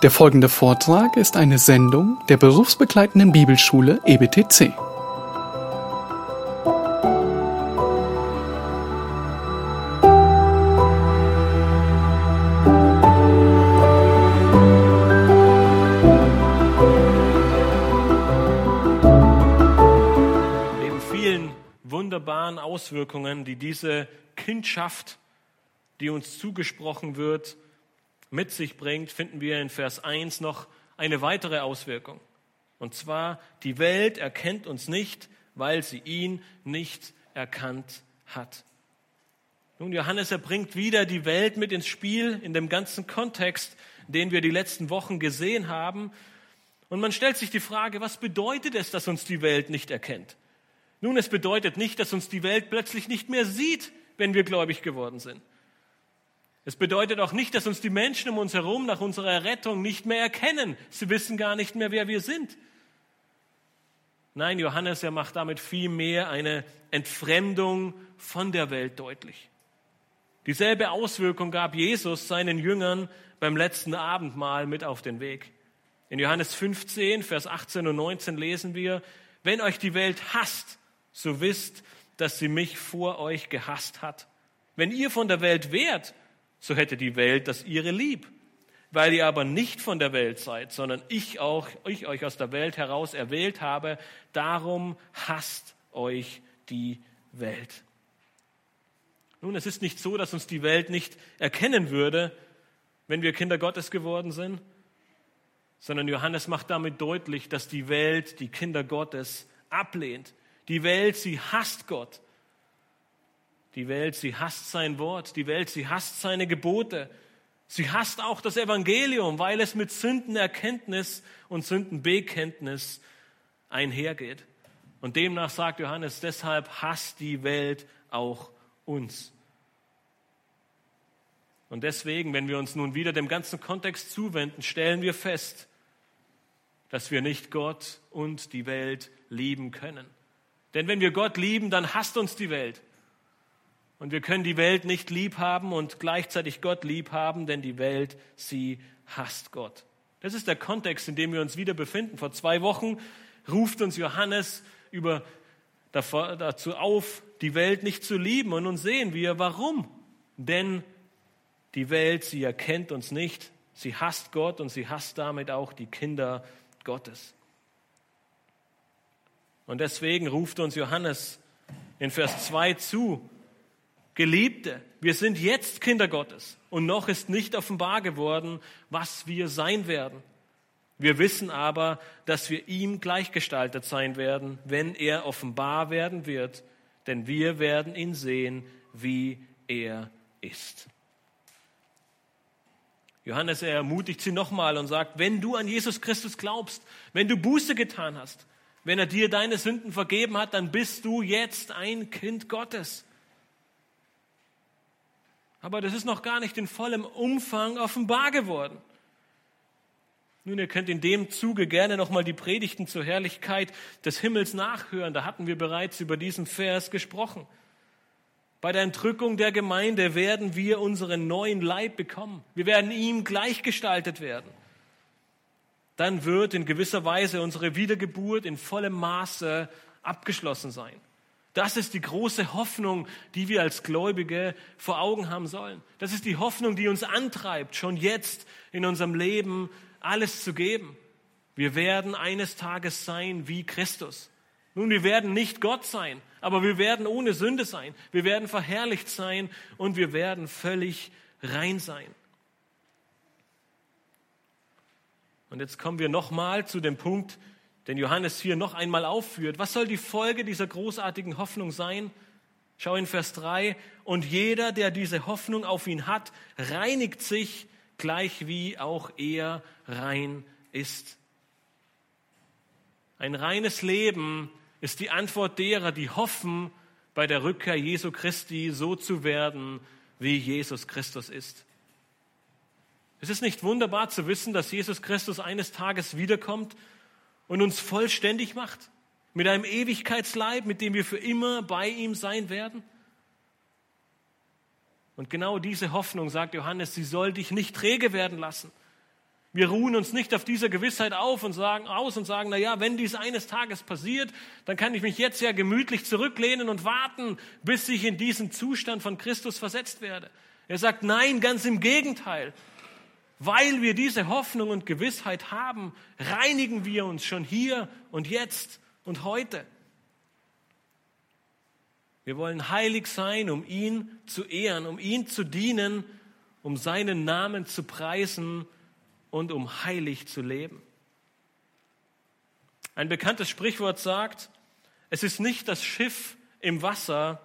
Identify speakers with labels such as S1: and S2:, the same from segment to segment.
S1: Der folgende Vortrag ist eine Sendung der berufsbegleitenden Bibelschule EBTC.
S2: Neben vielen wunderbaren Auswirkungen, die diese Kindschaft, die uns zugesprochen wird, mit sich bringt, finden wir in Vers 1 noch eine weitere Auswirkung. Und zwar, die Welt erkennt uns nicht, weil sie ihn nicht erkannt hat. Nun, Johannes, er bringt wieder die Welt mit ins Spiel in dem ganzen Kontext, den wir die letzten Wochen gesehen haben. Und man stellt sich die Frage, was bedeutet es, dass uns die Welt nicht erkennt? Nun, es bedeutet nicht, dass uns die Welt plötzlich nicht mehr sieht, wenn wir gläubig geworden sind. Es bedeutet auch nicht, dass uns die Menschen um uns herum nach unserer Rettung nicht mehr erkennen. Sie wissen gar nicht mehr, wer wir sind. Nein, Johannes, er macht damit vielmehr eine Entfremdung von der Welt deutlich. Dieselbe Auswirkung gab Jesus seinen Jüngern beim letzten Abendmahl mit auf den Weg. In Johannes 15, Vers 18 und 19 lesen wir, wenn euch die Welt hasst, so wisst, dass sie mich vor euch gehasst hat. Wenn ihr von der Welt wärt, so hätte die Welt das ihre lieb. Weil ihr aber nicht von der Welt seid, sondern ich auch, ich euch aus der Welt heraus erwählt habe, darum hasst euch die Welt. Nun, es ist nicht so, dass uns die Welt nicht erkennen würde, wenn wir Kinder Gottes geworden sind, sondern Johannes macht damit deutlich, dass die Welt die Kinder Gottes ablehnt. Die Welt, sie hasst Gott. Die Welt, sie hasst sein Wort. Die Welt, sie hasst seine Gebote. Sie hasst auch das Evangelium, weil es mit Sündenerkenntnis und Sündenbekenntnis einhergeht. Und demnach sagt Johannes, deshalb hasst die Welt auch uns. Und deswegen, wenn wir uns nun wieder dem ganzen Kontext zuwenden, stellen wir fest, dass wir nicht Gott und die Welt lieben können. Denn wenn wir Gott lieben, dann hasst uns die Welt. Und wir können die Welt nicht lieb haben und gleichzeitig Gott lieb haben, denn die Welt, sie hasst Gott. Das ist der Kontext, in dem wir uns wieder befinden. Vor zwei Wochen ruft uns Johannes über, dazu auf, die Welt nicht zu lieben. Und nun sehen wir, warum. Denn die Welt, sie erkennt uns nicht. Sie hasst Gott und sie hasst damit auch die Kinder Gottes. Und deswegen ruft uns Johannes in Vers 2 zu, Geliebte, wir sind jetzt Kinder Gottes und noch ist nicht offenbar geworden, was wir sein werden. Wir wissen aber, dass wir ihm gleichgestaltet sein werden, wenn er offenbar werden wird, denn wir werden ihn sehen, wie er ist. Johannes er ermutigt sie nochmal und sagt, wenn du an Jesus Christus glaubst, wenn du Buße getan hast, wenn er dir deine Sünden vergeben hat, dann bist du jetzt ein Kind Gottes. Aber das ist noch gar nicht in vollem Umfang offenbar geworden. Nun, ihr könnt in dem Zuge gerne nochmal die Predigten zur Herrlichkeit des Himmels nachhören. Da hatten wir bereits über diesen Vers gesprochen. Bei der Entrückung der Gemeinde werden wir unseren neuen Leib bekommen. Wir werden ihm gleichgestaltet werden. Dann wird in gewisser Weise unsere Wiedergeburt in vollem Maße abgeschlossen sein. Das ist die große Hoffnung, die wir als Gläubige vor Augen haben sollen. Das ist die Hoffnung, die uns antreibt, schon jetzt in unserem Leben alles zu geben. Wir werden eines Tages sein wie Christus. Nun, wir werden nicht Gott sein, aber wir werden ohne Sünde sein. Wir werden verherrlicht sein und wir werden völlig rein sein. Und jetzt kommen wir nochmal zu dem Punkt, den Johannes hier noch einmal aufführt. Was soll die Folge dieser großartigen Hoffnung sein? Schau in Vers 3. Und jeder, der diese Hoffnung auf ihn hat, reinigt sich, gleich wie auch er rein ist. Ein reines Leben ist die Antwort derer, die hoffen, bei der Rückkehr Jesu Christi so zu werden, wie Jesus Christus ist. Es ist nicht wunderbar zu wissen, dass Jesus Christus eines Tages wiederkommt und uns vollständig macht, mit einem Ewigkeitsleib, mit dem wir für immer bei ihm sein werden? Und genau diese Hoffnung, sagt Johannes, sie soll dich nicht träge werden lassen. Wir ruhen uns nicht auf dieser Gewissheit auf und sagen aus und sagen, na ja, wenn dies eines Tages passiert, dann kann ich mich jetzt ja gemütlich zurücklehnen und warten, bis ich in diesen Zustand von Christus versetzt werde. Er sagt, nein, ganz im Gegenteil. Weil wir diese Hoffnung und Gewissheit haben, reinigen wir uns schon hier und jetzt und heute. Wir wollen heilig sein, um ihn zu ehren, um ihn zu dienen, um seinen Namen zu preisen und um heilig zu leben. Ein bekanntes Sprichwort sagt, es ist nicht das Schiff im Wasser,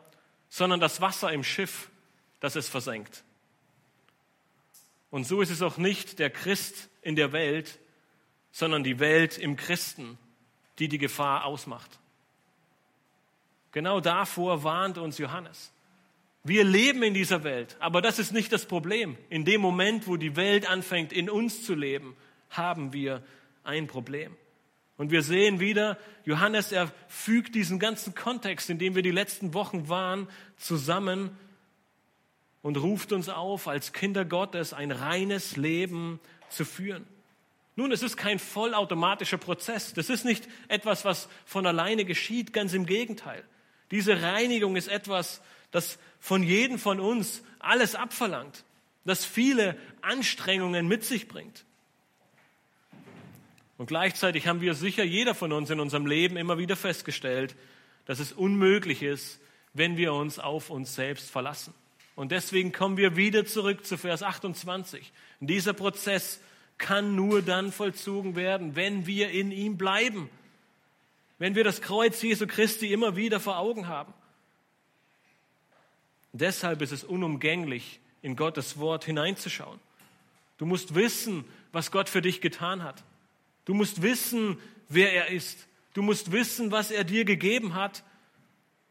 S2: sondern das Wasser im Schiff, das es versenkt. Und so ist es auch nicht der Christ in der Welt, sondern die Welt im Christen, die die Gefahr ausmacht. Genau davor warnt uns Johannes. Wir leben in dieser Welt, aber das ist nicht das Problem. In dem Moment, wo die Welt anfängt, in uns zu leben, haben wir ein Problem. Und wir sehen wieder, Johannes, er fügt diesen ganzen Kontext, in dem wir die letzten Wochen waren, zusammen und ruft uns auf, als Kinder Gottes ein reines Leben zu führen. Nun, es ist kein vollautomatischer Prozess. Das ist nicht etwas, was von alleine geschieht, ganz im Gegenteil. Diese Reinigung ist etwas, das von jedem von uns alles abverlangt, das viele Anstrengungen mit sich bringt. Und gleichzeitig haben wir sicher jeder von uns in unserem Leben immer wieder festgestellt, dass es unmöglich ist, wenn wir uns auf uns selbst verlassen. Und deswegen kommen wir wieder zurück zu Vers 28. Und dieser Prozess kann nur dann vollzogen werden, wenn wir in ihm bleiben, wenn wir das Kreuz Jesu Christi immer wieder vor Augen haben. Deshalb ist es unumgänglich, in Gottes Wort hineinzuschauen. Du musst wissen, was Gott für dich getan hat. Du musst wissen, wer er ist. Du musst wissen, was er dir gegeben hat.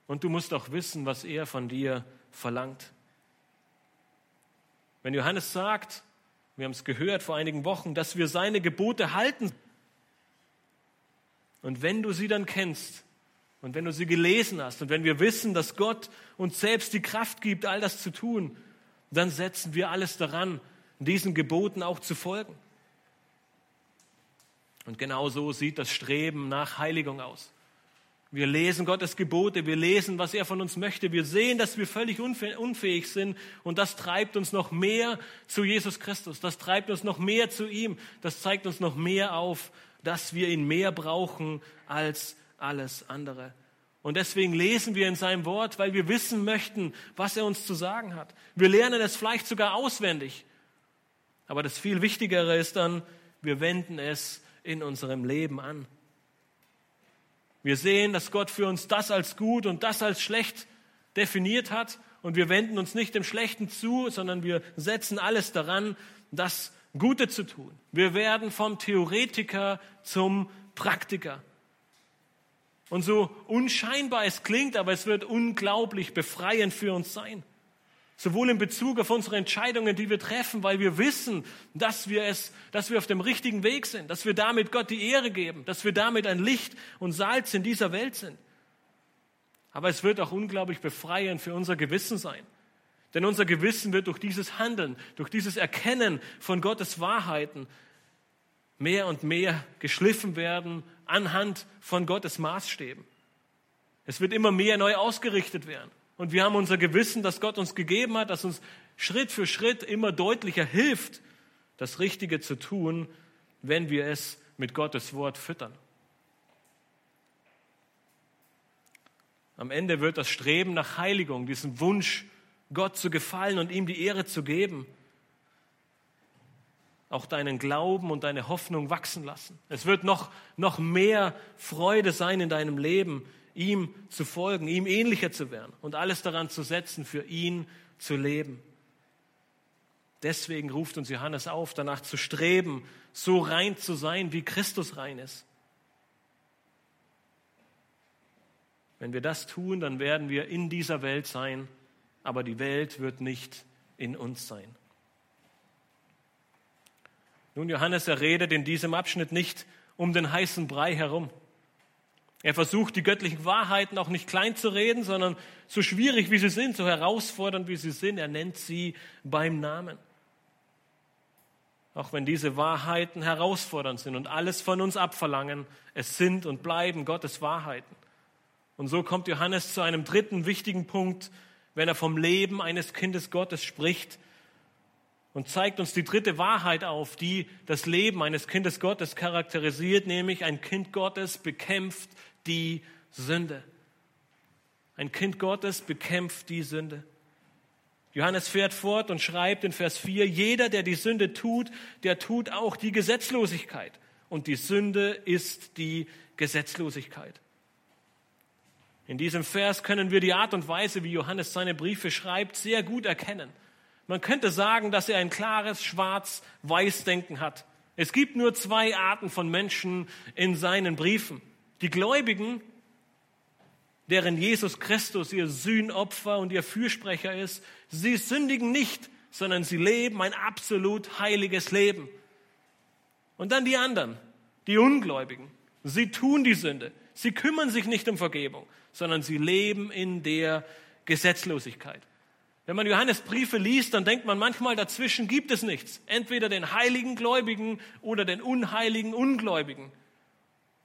S2: Und du musst auch wissen, was er von dir verlangt. Wenn Johannes sagt, wir haben es gehört vor einigen Wochen, dass wir seine Gebote halten. Und wenn du sie dann kennst, und wenn du sie gelesen hast und wenn wir wissen, dass Gott uns selbst die Kraft gibt, all das zu tun, dann setzen wir alles daran, diesen Geboten auch zu folgen. Und genau so sieht das Streben nach Heiligung aus. Wir lesen Gottes Gebote, wir lesen, was er von uns möchte, wir sehen, dass wir völlig unfähig sind und das treibt uns noch mehr zu Jesus Christus, das treibt uns noch mehr zu ihm, das zeigt uns noch mehr auf, dass wir ihn mehr brauchen als alles andere. Und deswegen lesen wir in seinem Wort, weil wir wissen möchten, was er uns zu sagen hat. Wir lernen es vielleicht sogar auswendig. Aber das viel Wichtigere ist dann, wir wenden es in unserem Leben an. Wir sehen, dass Gott für uns das als gut und das als schlecht definiert hat. Und wir wenden uns nicht dem Schlechten zu, sondern wir setzen alles daran, das Gute zu tun. Wir werden vom Theoretiker zum Praktiker. Und so unscheinbar es klingt, aber es wird unglaublich befreiend für uns sein. Sowohl in Bezug auf unsere Entscheidungen, die wir treffen, weil wir wissen, dass wir es, dass wir auf dem richtigen Weg sind, dass wir damit Gott die Ehre geben, dass wir damit ein Licht und Salz in dieser Welt sind. Aber es wird auch unglaublich befreiend für unser Gewissen sein. Denn unser Gewissen wird durch dieses Handeln, durch dieses Erkennen von Gottes Wahrheiten mehr und mehr geschliffen werden anhand von Gottes Maßstäben. Es wird immer mehr neu ausgerichtet werden. Und wir haben unser Gewissen, das Gott uns gegeben hat, das uns Schritt für Schritt immer deutlicher hilft, das Richtige zu tun, wenn wir es mit Gottes Wort füttern. Am Ende wird das Streben nach Heiligung, diesen Wunsch, Gott zu gefallen und ihm die Ehre zu geben, auch deinen Glauben und deine Hoffnung wachsen lassen. Es wird noch, noch mehr Freude sein in deinem Leben, ihm zu folgen, ihm ähnlicher zu werden und alles daran zu setzen, für ihn zu leben. Deswegen ruft uns Johannes auf, danach zu streben, so rein zu sein, wie Christus rein ist. Wenn wir das tun, dann werden wir in dieser Welt sein, aber die Welt wird nicht in uns sein. Nun, Johannes, er redet in diesem Abschnitt nicht um den heißen Brei herum. Er versucht, die göttlichen Wahrheiten auch nicht klein zu reden, sondern so schwierig wie sie sind, so herausfordernd wie sie sind, er nennt sie beim Namen. Auch wenn diese Wahrheiten herausfordernd sind und alles von uns abverlangen, es sind und bleiben Gottes Wahrheiten. Und so kommt Johannes zu einem dritten wichtigen Punkt, wenn er vom Leben eines Kindes Gottes spricht und zeigt uns die dritte Wahrheit auf, die das Leben eines Kindes Gottes charakterisiert, nämlich ein Kind Gottes bekämpft die Sünde. Ein Kind Gottes bekämpft die Sünde. Johannes fährt fort und schreibt in Vers 4, jeder, der die Sünde tut, der tut auch die Gesetzlosigkeit. Und die Sünde ist die Gesetzlosigkeit. In diesem Vers können wir die Art und Weise, wie Johannes seine Briefe schreibt, sehr gut erkennen. Man könnte sagen, dass er ein klares Schwarz-Weiß-Denken hat. Es gibt nur zwei Arten von Menschen in seinen Briefen. Die Gläubigen deren Jesus Christus ihr Sühnopfer und ihr Fürsprecher ist, sie sündigen nicht, sondern sie leben ein absolut heiliges Leben. Und dann die anderen, die Ungläubigen. Sie tun die Sünde. Sie kümmern sich nicht um Vergebung, sondern sie leben in der Gesetzlosigkeit. Wenn man Johannes Briefe liest, dann denkt man manchmal, dazwischen gibt es nichts. Entweder den heiligen Gläubigen oder den unheiligen Ungläubigen.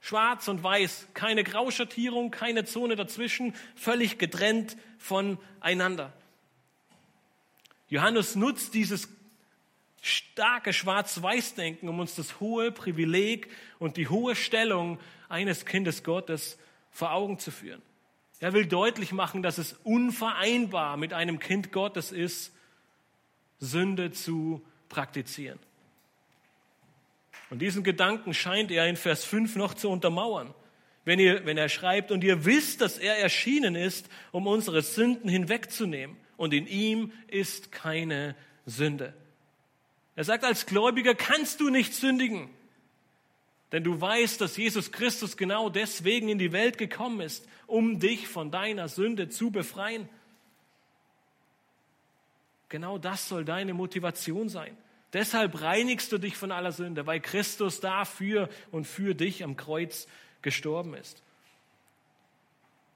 S2: Schwarz und weiß, keine Grauschattierung, keine Zone dazwischen, völlig getrennt voneinander. Johannes nutzt dieses starke Schwarz-Weiß-Denken, um uns das hohe Privileg und die hohe Stellung eines Kindes Gottes vor Augen zu führen. Er will deutlich machen, dass es unvereinbar mit einem Kind Gottes ist, Sünde zu praktizieren. Und diesen Gedanken scheint er in Vers 5 noch zu untermauern. Wenn, ihr, wenn er schreibt, und ihr wisst, dass er erschienen ist, um unsere Sünden hinwegzunehmen. Und in ihm ist keine Sünde. Er sagt, als Gläubiger kannst du nicht sündigen. Denn du weißt, dass Jesus Christus genau deswegen in die Welt gekommen ist, um dich von deiner Sünde zu befreien. Genau das soll deine Motivation sein. Deshalb reinigst du dich von aller Sünde, weil Christus dafür und für dich am Kreuz gestorben ist.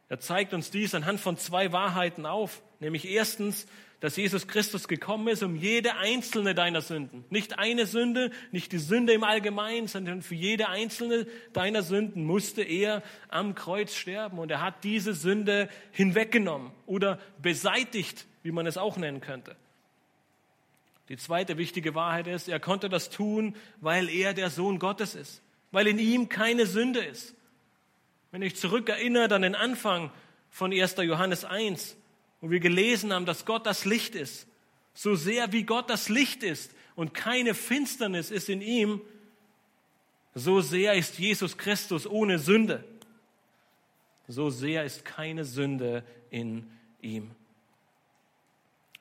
S2: Er zeigt uns dies anhand von zwei Wahrheiten auf, nämlich erstens, dass Jesus Christus gekommen ist, um jede einzelne deiner Sünden, nicht eine Sünde, nicht die Sünde im Allgemeinen, sondern für jede einzelne deiner Sünden musste er am Kreuz sterben und er hat diese Sünde hinweggenommen oder beseitigt, wie man es auch nennen könnte. Die zweite wichtige Wahrheit ist, er konnte das tun, weil er der Sohn Gottes ist, weil in ihm keine Sünde ist. Wenn ich zurückerinnere an den Anfang von 1. Johannes 1, wo wir gelesen haben, dass Gott das Licht ist, so sehr wie Gott das Licht ist und keine Finsternis ist in ihm, so sehr ist Jesus Christus ohne Sünde. So sehr ist keine Sünde in ihm.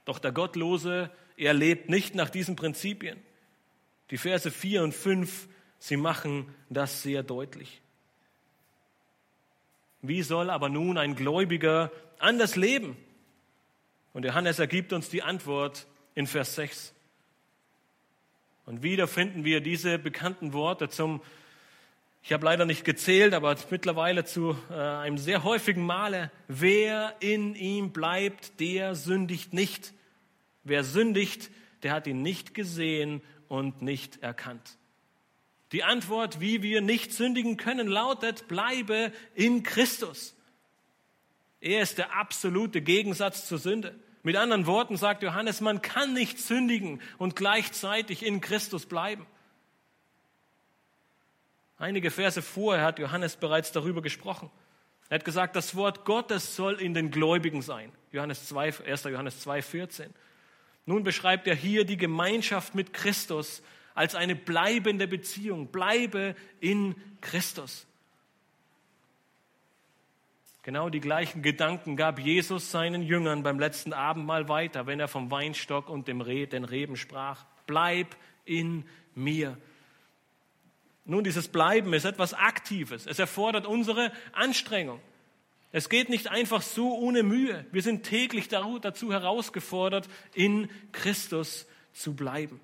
S2: Doch der Gottlose er lebt nicht nach diesen Prinzipien. Die Verse 4 und 5, sie machen das sehr deutlich. Wie soll aber nun ein Gläubiger anders leben? Und Johannes ergibt uns die Antwort in Vers 6. Und wieder finden wir diese bekannten Worte zum, ich habe leider nicht gezählt, aber mittlerweile zu äh, einem sehr häufigen Male, wer in ihm bleibt, der sündigt nicht. Wer sündigt, der hat ihn nicht gesehen und nicht erkannt. Die Antwort, wie wir nicht sündigen können, lautet, bleibe in Christus. Er ist der absolute Gegensatz zur Sünde. Mit anderen Worten sagt Johannes, man kann nicht sündigen und gleichzeitig in Christus bleiben. Einige Verse vorher hat Johannes bereits darüber gesprochen. Er hat gesagt, das Wort Gottes soll in den Gläubigen sein. Johannes 2, 1. Johannes 2, 14. Nun beschreibt er hier die Gemeinschaft mit Christus als eine bleibende Beziehung. Bleibe in Christus. Genau die gleichen Gedanken gab Jesus seinen Jüngern beim letzten Abendmahl weiter, wenn er vom Weinstock und dem Re den Reben sprach. Bleib in mir. Nun, dieses Bleiben ist etwas Aktives. Es erfordert unsere Anstrengung. Es geht nicht einfach so ohne Mühe. Wir sind täglich dazu herausgefordert, in Christus zu bleiben.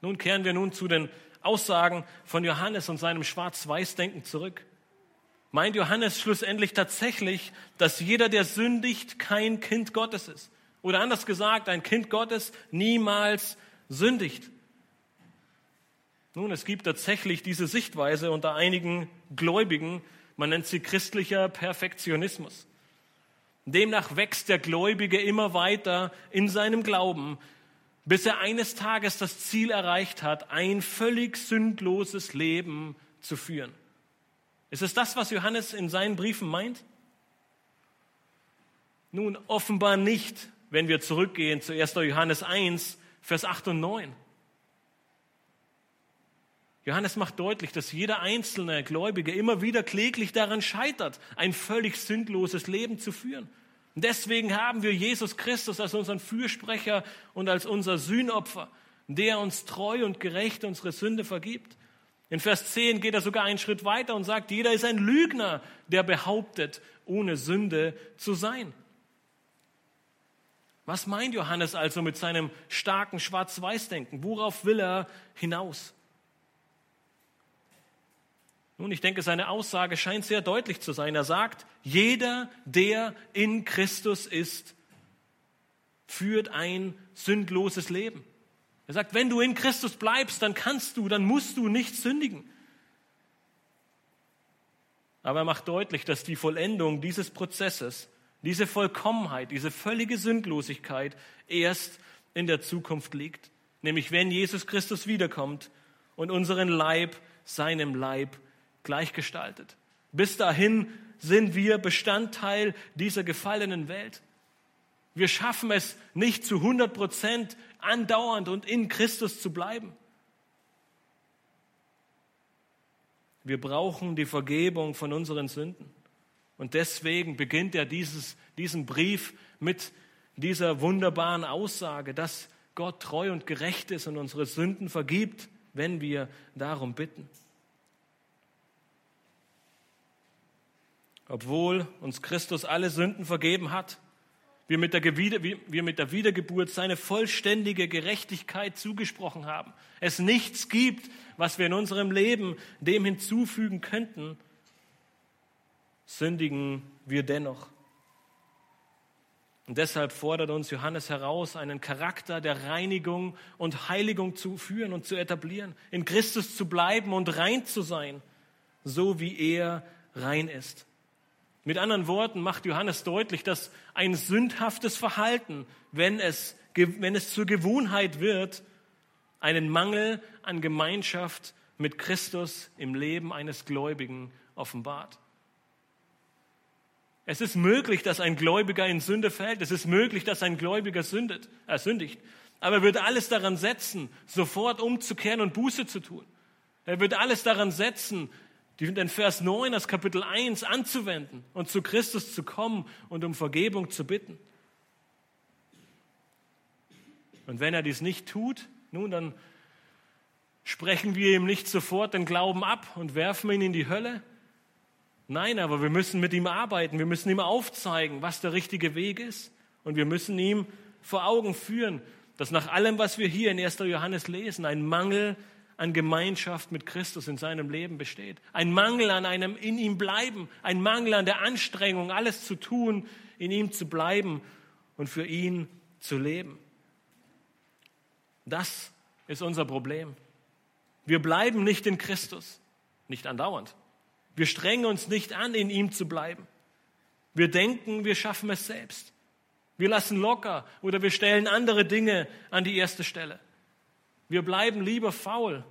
S2: Nun kehren wir nun zu den Aussagen von Johannes und seinem Schwarz-Weiß-Denken zurück. Meint Johannes schlussendlich tatsächlich, dass jeder, der sündigt, kein Kind Gottes ist? Oder anders gesagt, ein Kind Gottes niemals sündigt? Nun, es gibt tatsächlich diese Sichtweise unter einigen Gläubigen, man nennt sie christlicher Perfektionismus. Demnach wächst der Gläubige immer weiter in seinem Glauben, bis er eines Tages das Ziel erreicht hat, ein völlig sündloses Leben zu führen. Ist es das, was Johannes in seinen Briefen meint? Nun, offenbar nicht, wenn wir zurückgehen zu 1. Johannes 1, Vers 8 und 9. Johannes macht deutlich, dass jeder einzelne Gläubige immer wieder kläglich daran scheitert, ein völlig sündloses Leben zu führen. Und deswegen haben wir Jesus Christus als unseren Fürsprecher und als unser Sühnopfer, der uns treu und gerecht unsere Sünde vergibt. In Vers 10 geht er sogar einen Schritt weiter und sagt, jeder ist ein Lügner, der behauptet, ohne Sünde zu sein. Was meint Johannes also mit seinem starken Schwarz-Weiß-Denken? Worauf will er hinaus? Nun, ich denke, seine Aussage scheint sehr deutlich zu sein. Er sagt, jeder, der in Christus ist, führt ein sündloses Leben. Er sagt, wenn du in Christus bleibst, dann kannst du, dann musst du nicht sündigen. Aber er macht deutlich, dass die Vollendung dieses Prozesses, diese Vollkommenheit, diese völlige Sündlosigkeit erst in der Zukunft liegt. Nämlich wenn Jesus Christus wiederkommt und unseren Leib seinem Leib gleichgestaltet. Bis dahin sind wir Bestandteil dieser gefallenen Welt. Wir schaffen es nicht zu 100 Prozent andauernd und in Christus zu bleiben. Wir brauchen die Vergebung von unseren Sünden. Und deswegen beginnt er dieses, diesen Brief mit dieser wunderbaren Aussage, dass Gott treu und gerecht ist und unsere Sünden vergibt, wenn wir darum bitten. Obwohl uns Christus alle Sünden vergeben hat, wir mit, der, wir mit der Wiedergeburt seine vollständige Gerechtigkeit zugesprochen haben, es nichts gibt, was wir in unserem Leben dem hinzufügen könnten, sündigen wir dennoch. Und deshalb fordert uns Johannes heraus, einen Charakter der Reinigung und Heiligung zu führen und zu etablieren, in Christus zu bleiben und rein zu sein, so wie er rein ist. Mit anderen Worten macht Johannes deutlich, dass ein sündhaftes Verhalten, wenn es, wenn es zur Gewohnheit wird, einen Mangel an Gemeinschaft mit Christus im Leben eines Gläubigen offenbart. Es ist möglich, dass ein Gläubiger in Sünde fällt. Es ist möglich, dass ein Gläubiger sündet, äh, sündigt. Aber er wird alles daran setzen, sofort umzukehren und Buße zu tun. Er wird alles daran setzen, den Vers 9 aus Kapitel 1 anzuwenden und zu Christus zu kommen und um Vergebung zu bitten. Und wenn er dies nicht tut, nun, dann sprechen wir ihm nicht sofort den Glauben ab und werfen ihn in die Hölle. Nein, aber wir müssen mit ihm arbeiten. Wir müssen ihm aufzeigen, was der richtige Weg ist. Und wir müssen ihm vor Augen führen, dass nach allem, was wir hier in 1. Johannes lesen, ein Mangel an Gemeinschaft mit Christus in seinem Leben besteht. Ein Mangel an einem in ihm bleiben, ein Mangel an der Anstrengung, alles zu tun, in ihm zu bleiben und für ihn zu leben. Das ist unser Problem. Wir bleiben nicht in Christus, nicht andauernd. Wir strengen uns nicht an, in ihm zu bleiben. Wir denken, wir schaffen es selbst. Wir lassen locker oder wir stellen andere Dinge an die erste Stelle. Wir bleiben lieber faul.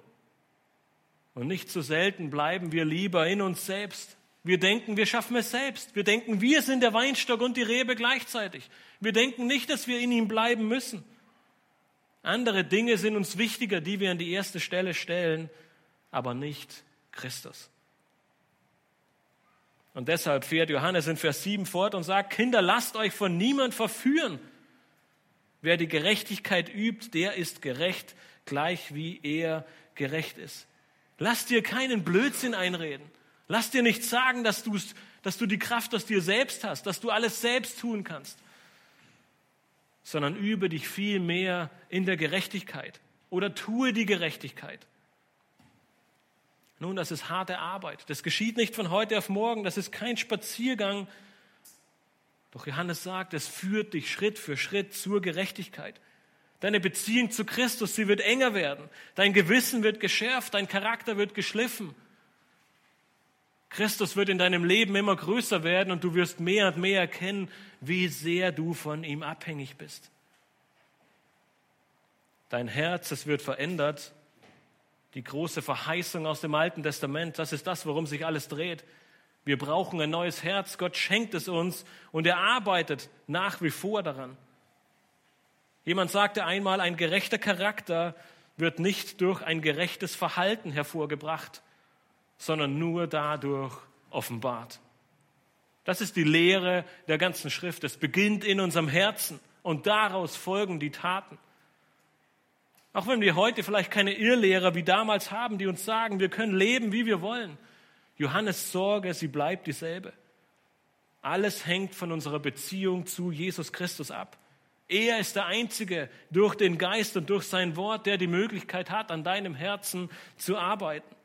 S2: Und nicht zu selten bleiben wir lieber in uns selbst. Wir denken, wir schaffen es selbst. Wir denken, wir sind der Weinstock und die Rebe gleichzeitig. Wir denken nicht, dass wir in ihm bleiben müssen. Andere Dinge sind uns wichtiger, die wir an die erste Stelle stellen, aber nicht Christus. Und deshalb fährt Johannes in Vers 7 fort und sagt, Kinder, lasst euch von niemand verführen. Wer die Gerechtigkeit übt, der ist gerecht, gleich wie er gerecht ist. Lass dir keinen Blödsinn einreden. Lass dir nicht sagen, dass, dass du die Kraft aus dir selbst hast, dass du alles selbst tun kannst, sondern übe dich viel mehr in der Gerechtigkeit oder tue die Gerechtigkeit. Nun, das ist harte Arbeit. Das geschieht nicht von heute auf morgen. Das ist kein Spaziergang. Doch Johannes sagt, es führt dich Schritt für Schritt zur Gerechtigkeit. Deine Beziehung zu Christus, sie wird enger werden. Dein Gewissen wird geschärft, dein Charakter wird geschliffen. Christus wird in deinem Leben immer größer werden und du wirst mehr und mehr erkennen, wie sehr du von ihm abhängig bist. Dein Herz, es wird verändert. Die große Verheißung aus dem Alten Testament, das ist das, worum sich alles dreht. Wir brauchen ein neues Herz. Gott schenkt es uns und er arbeitet nach wie vor daran. Jemand sagte einmal, ein gerechter Charakter wird nicht durch ein gerechtes Verhalten hervorgebracht, sondern nur dadurch offenbart. Das ist die Lehre der ganzen Schrift. Es beginnt in unserem Herzen und daraus folgen die Taten. Auch wenn wir heute vielleicht keine Irrlehrer wie damals haben, die uns sagen, wir können leben, wie wir wollen. Johannes Sorge, sie bleibt dieselbe. Alles hängt von unserer Beziehung zu Jesus Christus ab. Er ist der Einzige durch den Geist und durch sein Wort, der die Möglichkeit hat, an deinem Herzen zu arbeiten.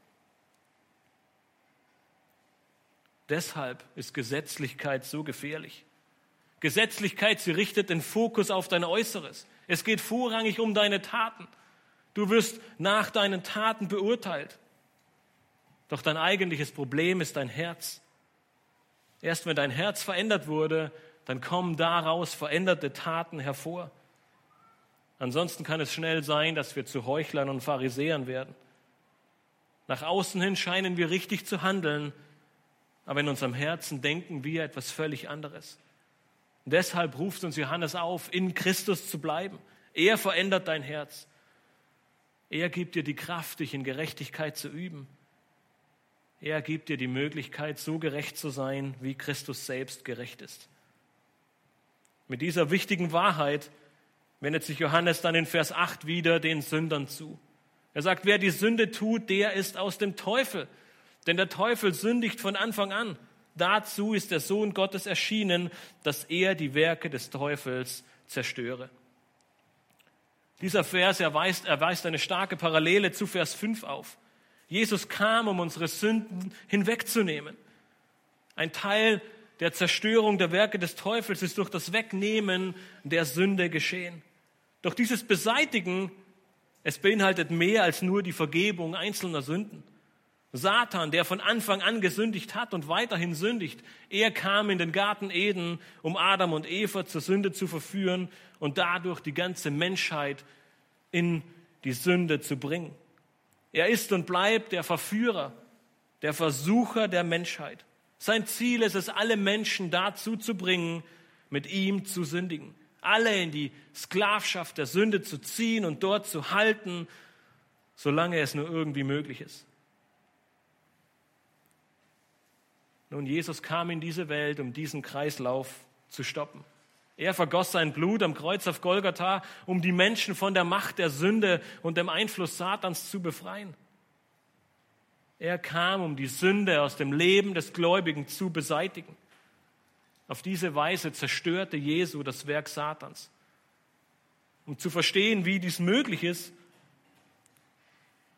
S2: Deshalb ist Gesetzlichkeit so gefährlich. Gesetzlichkeit, sie richtet den Fokus auf dein Äußeres. Es geht vorrangig um deine Taten. Du wirst nach deinen Taten beurteilt. Doch dein eigentliches Problem ist dein Herz. Erst wenn dein Herz verändert wurde, dann kommen daraus veränderte Taten hervor. Ansonsten kann es schnell sein, dass wir zu Heuchlern und Pharisäern werden. Nach außen hin scheinen wir richtig zu handeln, aber in unserem Herzen denken wir etwas völlig anderes. Und deshalb ruft uns Johannes auf, in Christus zu bleiben. Er verändert dein Herz. Er gibt dir die Kraft, dich in Gerechtigkeit zu üben. Er gibt dir die Möglichkeit, so gerecht zu sein, wie Christus selbst gerecht ist. Mit dieser wichtigen Wahrheit wendet sich Johannes dann in Vers 8 wieder den Sündern zu. Er sagt, wer die Sünde tut, der ist aus dem Teufel. Denn der Teufel sündigt von Anfang an. Dazu ist der Sohn Gottes erschienen, dass er die Werke des Teufels zerstöre. Dieser Vers erweist, erweist eine starke Parallele zu Vers 5 auf. Jesus kam, um unsere Sünden hinwegzunehmen. Ein Teil der Zerstörung der Werke des Teufels ist durch das Wegnehmen der Sünde geschehen. Doch dieses Beseitigen, es beinhaltet mehr als nur die Vergebung einzelner Sünden. Satan, der von Anfang an gesündigt hat und weiterhin sündigt, er kam in den Garten Eden, um Adam und Eva zur Sünde zu verführen und dadurch die ganze Menschheit in die Sünde zu bringen. Er ist und bleibt der Verführer, der Versucher der Menschheit. Sein Ziel ist es, alle Menschen dazu zu bringen, mit ihm zu sündigen. Alle in die Sklavschaft der Sünde zu ziehen und dort zu halten, solange es nur irgendwie möglich ist. Nun, Jesus kam in diese Welt, um diesen Kreislauf zu stoppen. Er vergoss sein Blut am Kreuz auf Golgatha, um die Menschen von der Macht der Sünde und dem Einfluss Satans zu befreien. Er kam, um die Sünde aus dem Leben des Gläubigen zu beseitigen. Auf diese Weise zerstörte Jesu das Werk Satans. Um zu verstehen, wie dies möglich ist,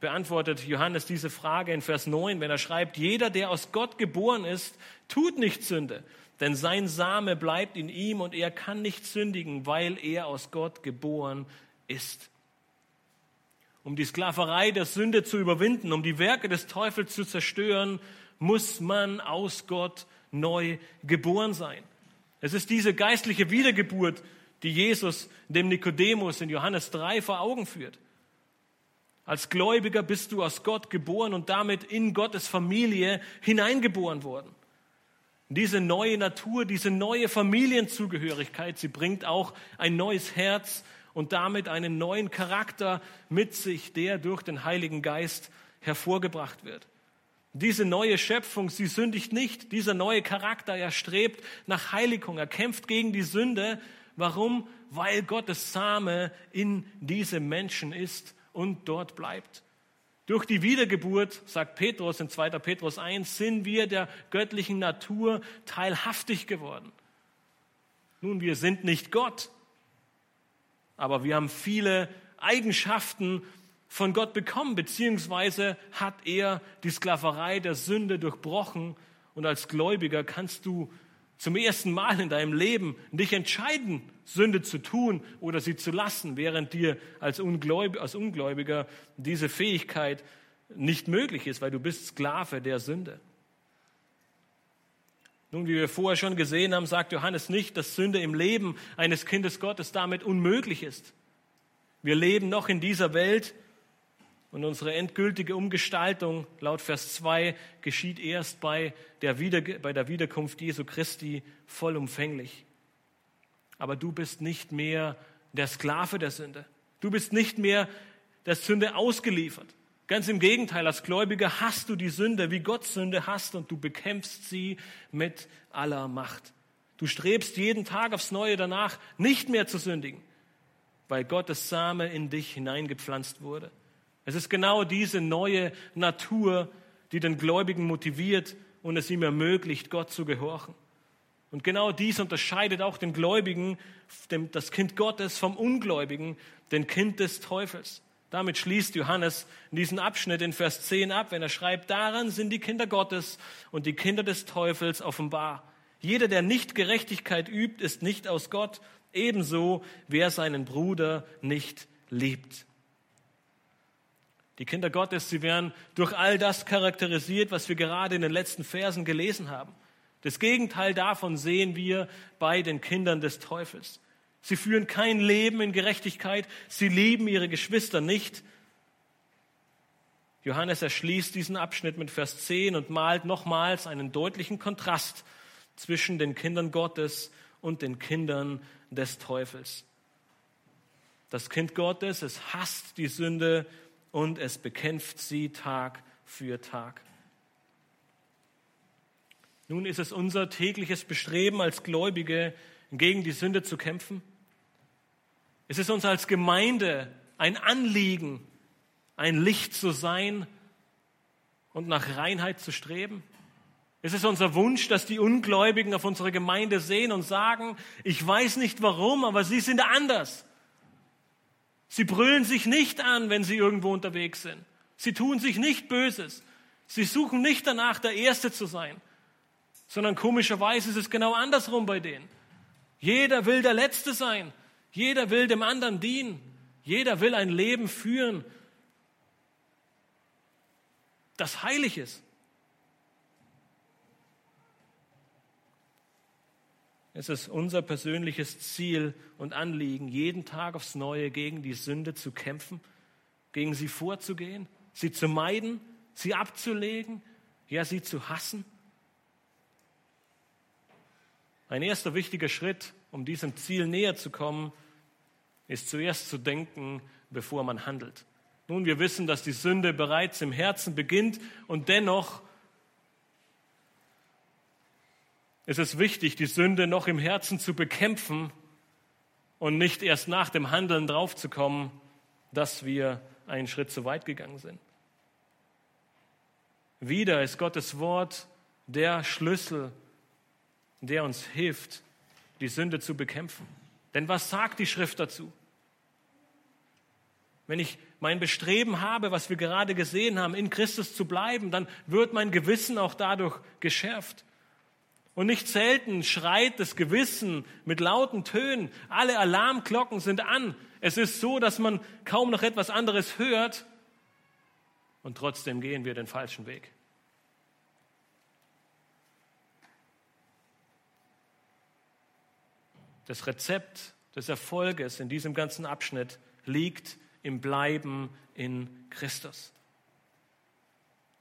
S2: beantwortet Johannes diese Frage in Vers 9, wenn er schreibt, jeder, der aus Gott geboren ist, tut nicht Sünde, denn sein Same bleibt in ihm und er kann nicht sündigen, weil er aus Gott geboren ist. Um die Sklaverei der Sünde zu überwinden, um die Werke des Teufels zu zerstören, muss man aus Gott neu geboren sein. Es ist diese geistliche Wiedergeburt, die Jesus dem Nikodemus in Johannes 3 vor Augen führt. Als Gläubiger bist du aus Gott geboren und damit in Gottes Familie hineingeboren worden. Diese neue Natur, diese neue Familienzugehörigkeit, sie bringt auch ein neues Herz und damit einen neuen Charakter mit sich, der durch den Heiligen Geist hervorgebracht wird. Diese neue Schöpfung, sie sündigt nicht. Dieser neue Charakter, er strebt nach Heiligung. Er kämpft gegen die Sünde. Warum? Weil Gottes Same in diesem Menschen ist und dort bleibt. Durch die Wiedergeburt, sagt Petrus in 2. Petrus 1, sind wir der göttlichen Natur teilhaftig geworden. Nun, wir sind nicht Gott, aber wir haben viele Eigenschaften von Gott bekommen, beziehungsweise hat er die Sklaverei der Sünde durchbrochen und als Gläubiger kannst du zum ersten Mal in deinem Leben dich entscheiden, Sünde zu tun oder sie zu lassen, während dir als, Ungläub als Ungläubiger diese Fähigkeit nicht möglich ist, weil du bist Sklave der Sünde. Nun, wie wir vorher schon gesehen haben, sagt Johannes nicht, dass Sünde im Leben eines Kindes Gottes damit unmöglich ist. Wir leben noch in dieser Welt und unsere endgültige Umgestaltung laut Vers 2 geschieht erst bei der, Wieder bei der Wiederkunft Jesu Christi vollumfänglich. Aber du bist nicht mehr der Sklave der Sünde. Du bist nicht mehr der Sünde ausgeliefert. Ganz im Gegenteil, als Gläubiger hast du die Sünde, wie Gott Sünde hasst, und du bekämpfst sie mit aller Macht. Du strebst jeden Tag aufs Neue danach, nicht mehr zu sündigen, weil Gottes Same in dich hineingepflanzt wurde. Es ist genau diese neue Natur, die den Gläubigen motiviert und es ihm ermöglicht, Gott zu gehorchen. Und genau dies unterscheidet auch den Gläubigen, das Kind Gottes vom Ungläubigen, den Kind des Teufels. Damit schließt Johannes diesen Abschnitt in Vers 10 ab, wenn er schreibt, daran sind die Kinder Gottes und die Kinder des Teufels offenbar. Jeder, der nicht Gerechtigkeit übt, ist nicht aus Gott, ebenso wer seinen Bruder nicht liebt. Die Kinder Gottes, sie werden durch all das charakterisiert, was wir gerade in den letzten Versen gelesen haben. Das Gegenteil davon sehen wir bei den Kindern des Teufels. Sie führen kein Leben in Gerechtigkeit, sie lieben ihre Geschwister nicht. Johannes erschließt diesen Abschnitt mit Vers 10 und malt nochmals einen deutlichen Kontrast zwischen den Kindern Gottes und den Kindern des Teufels. Das Kind Gottes, es hasst die Sünde und es bekämpft sie Tag für Tag. Nun ist es unser tägliches Bestreben als Gläubige, gegen die Sünde zu kämpfen. Es ist uns als Gemeinde ein Anliegen, ein Licht zu sein und nach Reinheit zu streben. Es ist unser Wunsch, dass die Ungläubigen auf unsere Gemeinde sehen und sagen, ich weiß nicht warum, aber sie sind anders. Sie brüllen sich nicht an, wenn sie irgendwo unterwegs sind. Sie tun sich nicht Böses. Sie suchen nicht danach, der Erste zu sein, sondern komischerweise ist es genau andersrum bei denen. Jeder will der Letzte sein. Jeder will dem anderen dienen. Jeder will ein Leben führen, das heilig ist. Es ist unser persönliches Ziel und Anliegen, jeden Tag aufs Neue gegen die Sünde zu kämpfen, gegen sie vorzugehen, sie zu meiden, sie abzulegen, ja, sie zu hassen. Ein erster wichtiger Schritt, um diesem Ziel näher zu kommen, ist zuerst zu denken, bevor man handelt. Nun, wir wissen, dass die Sünde bereits im Herzen beginnt und dennoch ist es wichtig, die Sünde noch im Herzen zu bekämpfen und nicht erst nach dem Handeln draufzukommen, dass wir einen Schritt zu weit gegangen sind. Wieder ist Gottes Wort der Schlüssel, der uns hilft, die Sünde zu bekämpfen. Denn was sagt die Schrift dazu? Wenn ich mein Bestreben habe, was wir gerade gesehen haben, in Christus zu bleiben, dann wird mein Gewissen auch dadurch geschärft. Und nicht selten schreit das Gewissen mit lauten Tönen. Alle Alarmglocken sind an. Es ist so, dass man kaum noch etwas anderes hört. Und trotzdem gehen wir den falschen Weg. Das Rezept des Erfolges in diesem ganzen Abschnitt liegt im Bleiben in Christus.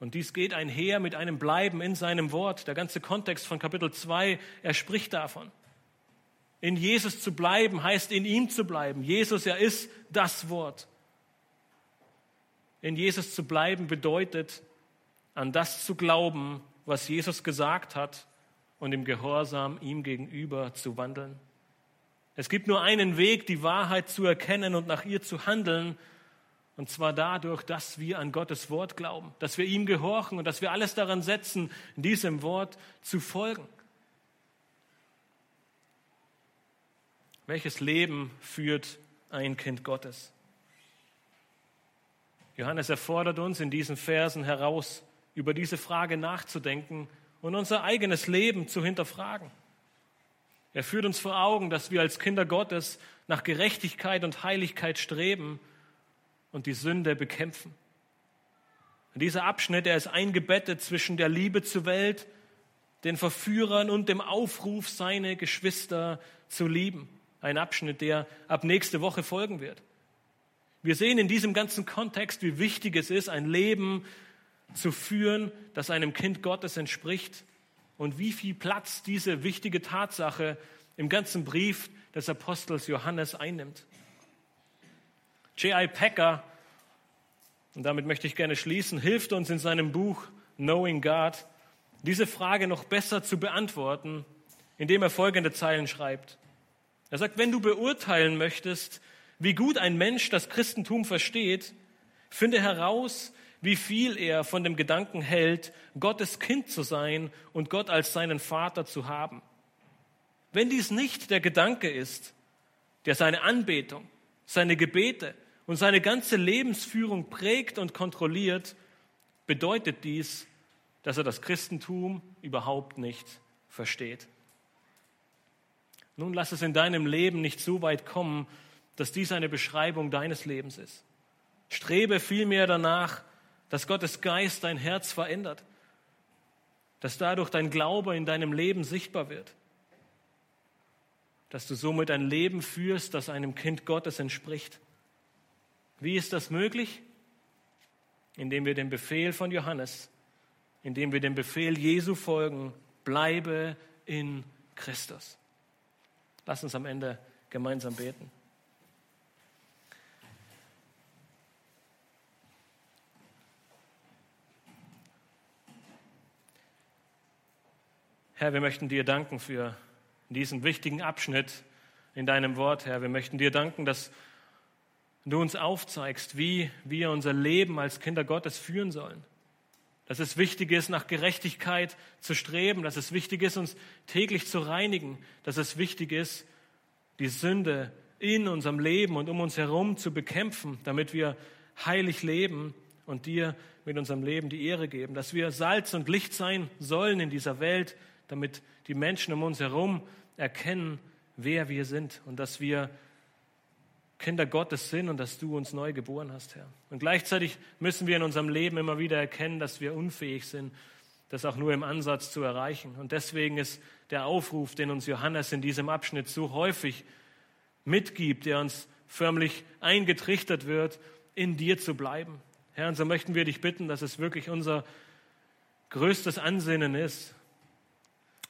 S2: Und dies geht einher mit einem Bleiben in seinem Wort. Der ganze Kontext von Kapitel 2, er spricht davon. In Jesus zu bleiben heißt in ihm zu bleiben. Jesus, er ist das Wort. In Jesus zu bleiben bedeutet, an das zu glauben, was Jesus gesagt hat und im Gehorsam ihm gegenüber zu wandeln. Es gibt nur einen Weg, die Wahrheit zu erkennen und nach ihr zu handeln, und zwar dadurch, dass wir an Gottes Wort glauben, dass wir ihm gehorchen und dass wir alles daran setzen, diesem Wort zu folgen. Welches Leben führt ein Kind Gottes? Johannes erfordert uns in diesen Versen heraus, über diese Frage nachzudenken und unser eigenes Leben zu hinterfragen. Er führt uns vor Augen, dass wir als Kinder Gottes nach Gerechtigkeit und Heiligkeit streben und die Sünde bekämpfen. Und dieser Abschnitt, er ist eingebettet zwischen der Liebe zur Welt, den Verführern und dem Aufruf, seine Geschwister zu lieben. Ein Abschnitt, der ab nächste Woche folgen wird. Wir sehen in diesem ganzen Kontext, wie wichtig es ist, ein Leben zu führen, das einem Kind Gottes entspricht und wie viel Platz diese wichtige Tatsache im ganzen Brief des Apostels Johannes einnimmt. J.I. Packer, und damit möchte ich gerne schließen, hilft uns in seinem Buch Knowing God, diese Frage noch besser zu beantworten, indem er folgende Zeilen schreibt. Er sagt, wenn du beurteilen möchtest, wie gut ein Mensch das Christentum versteht, finde heraus, wie viel er von dem Gedanken hält, Gottes Kind zu sein und Gott als seinen Vater zu haben. Wenn dies nicht der Gedanke ist, der seine Anbetung, seine Gebete und seine ganze Lebensführung prägt und kontrolliert, bedeutet dies, dass er das Christentum überhaupt nicht versteht. Nun lass es in deinem Leben nicht so weit kommen, dass dies eine Beschreibung deines Lebens ist. Strebe vielmehr danach, dass Gottes Geist dein Herz verändert, dass dadurch dein Glaube in deinem Leben sichtbar wird, dass du somit ein Leben führst, das einem Kind Gottes entspricht. Wie ist das möglich? Indem wir dem Befehl von Johannes, indem wir dem Befehl Jesu folgen, bleibe in Christus. Lass uns am Ende gemeinsam beten. Herr, wir möchten dir danken für diesen wichtigen Abschnitt in deinem Wort, Herr. Wir möchten dir danken, dass du uns aufzeigst, wie wir unser Leben als Kinder Gottes führen sollen. Dass es wichtig ist, nach Gerechtigkeit zu streben, dass es wichtig ist, uns täglich zu reinigen, dass es wichtig ist, die Sünde in unserem Leben und um uns herum zu bekämpfen, damit wir heilig leben und dir mit unserem Leben die Ehre geben, dass wir Salz und Licht sein sollen in dieser Welt, damit die Menschen um uns herum erkennen, wer wir sind und dass wir Kinder Gottes sind und dass du uns neu geboren hast, Herr. Und gleichzeitig müssen wir in unserem Leben immer wieder erkennen, dass wir unfähig sind, das auch nur im Ansatz zu erreichen. Und deswegen ist der Aufruf, den uns Johannes in diesem Abschnitt so häufig mitgibt, der uns förmlich eingetrichtert wird, in dir zu bleiben. Herr, und so möchten wir dich bitten, dass es wirklich unser größtes Ansinnen ist,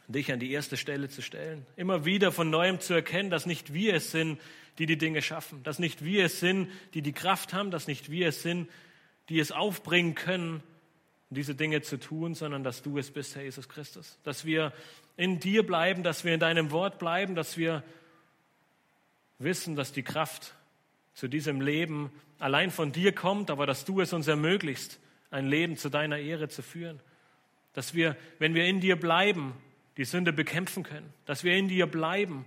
S2: dich an die erste Stelle zu stellen. Immer wieder von neuem zu erkennen, dass nicht wir es sind, die die Dinge schaffen, dass nicht wir es sind, die die Kraft haben, dass nicht wir es sind, die es aufbringen können, diese Dinge zu tun, sondern dass du es bist, Herr Jesus Christus. Dass wir in dir bleiben, dass wir in deinem Wort bleiben, dass wir wissen, dass die Kraft zu diesem Leben allein von dir kommt, aber dass du es uns ermöglichst, ein Leben zu deiner Ehre zu führen. Dass wir, wenn wir in dir bleiben, die Sünde bekämpfen können, dass wir in dir bleiben,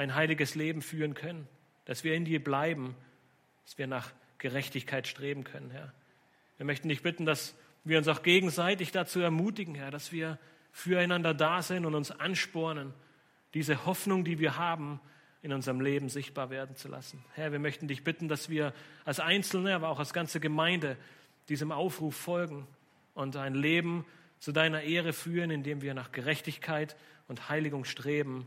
S2: ein heiliges Leben führen können, dass wir in dir bleiben, dass wir nach Gerechtigkeit streben können, Herr. Wir möchten dich bitten, dass wir uns auch gegenseitig dazu ermutigen, Herr, dass wir füreinander da sind und uns anspornen, diese Hoffnung, die wir haben, in unserem Leben sichtbar werden zu lassen. Herr, wir möchten dich bitten, dass wir als Einzelne, aber auch als ganze Gemeinde diesem Aufruf folgen und ein Leben zu deiner Ehre führen, indem wir nach Gerechtigkeit und Heiligung streben